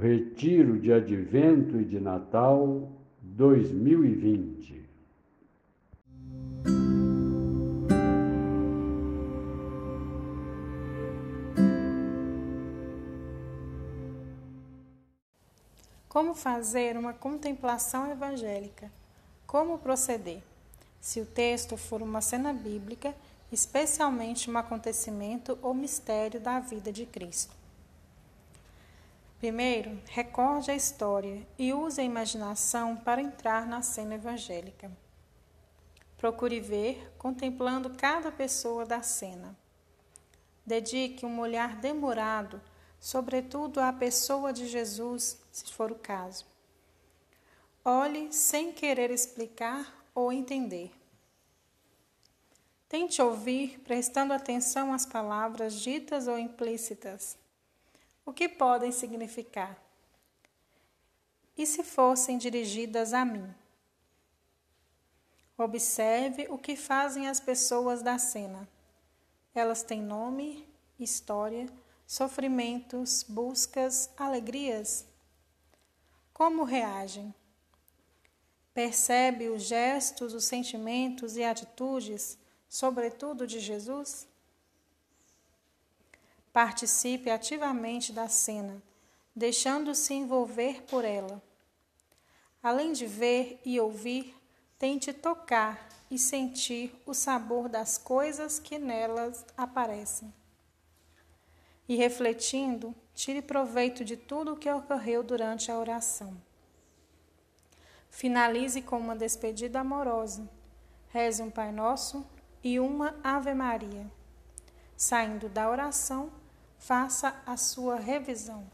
Retiro de Advento e de Natal 2020. Como fazer uma contemplação evangélica? Como proceder? Se o texto for uma cena bíblica, especialmente um acontecimento ou mistério da vida de Cristo. Primeiro, recorde a história e use a imaginação para entrar na cena evangélica. Procure ver, contemplando cada pessoa da cena. Dedique um olhar demorado, sobretudo à pessoa de Jesus, se for o caso. Olhe sem querer explicar ou entender. Tente ouvir, prestando atenção às palavras ditas ou implícitas o que podem significar? E se fossem dirigidas a mim? Observe o que fazem as pessoas da cena. Elas têm nome, história, sofrimentos, buscas, alegrias. Como reagem? Percebe os gestos, os sentimentos e atitudes, sobretudo de Jesus? Participe ativamente da cena, deixando-se envolver por ela. Além de ver e ouvir, tente tocar e sentir o sabor das coisas que nelas aparecem. E refletindo, tire proveito de tudo o que ocorreu durante a oração. Finalize com uma despedida amorosa. Reze um Pai Nosso e uma Ave Maria. Saindo da oração, faça a sua revisão.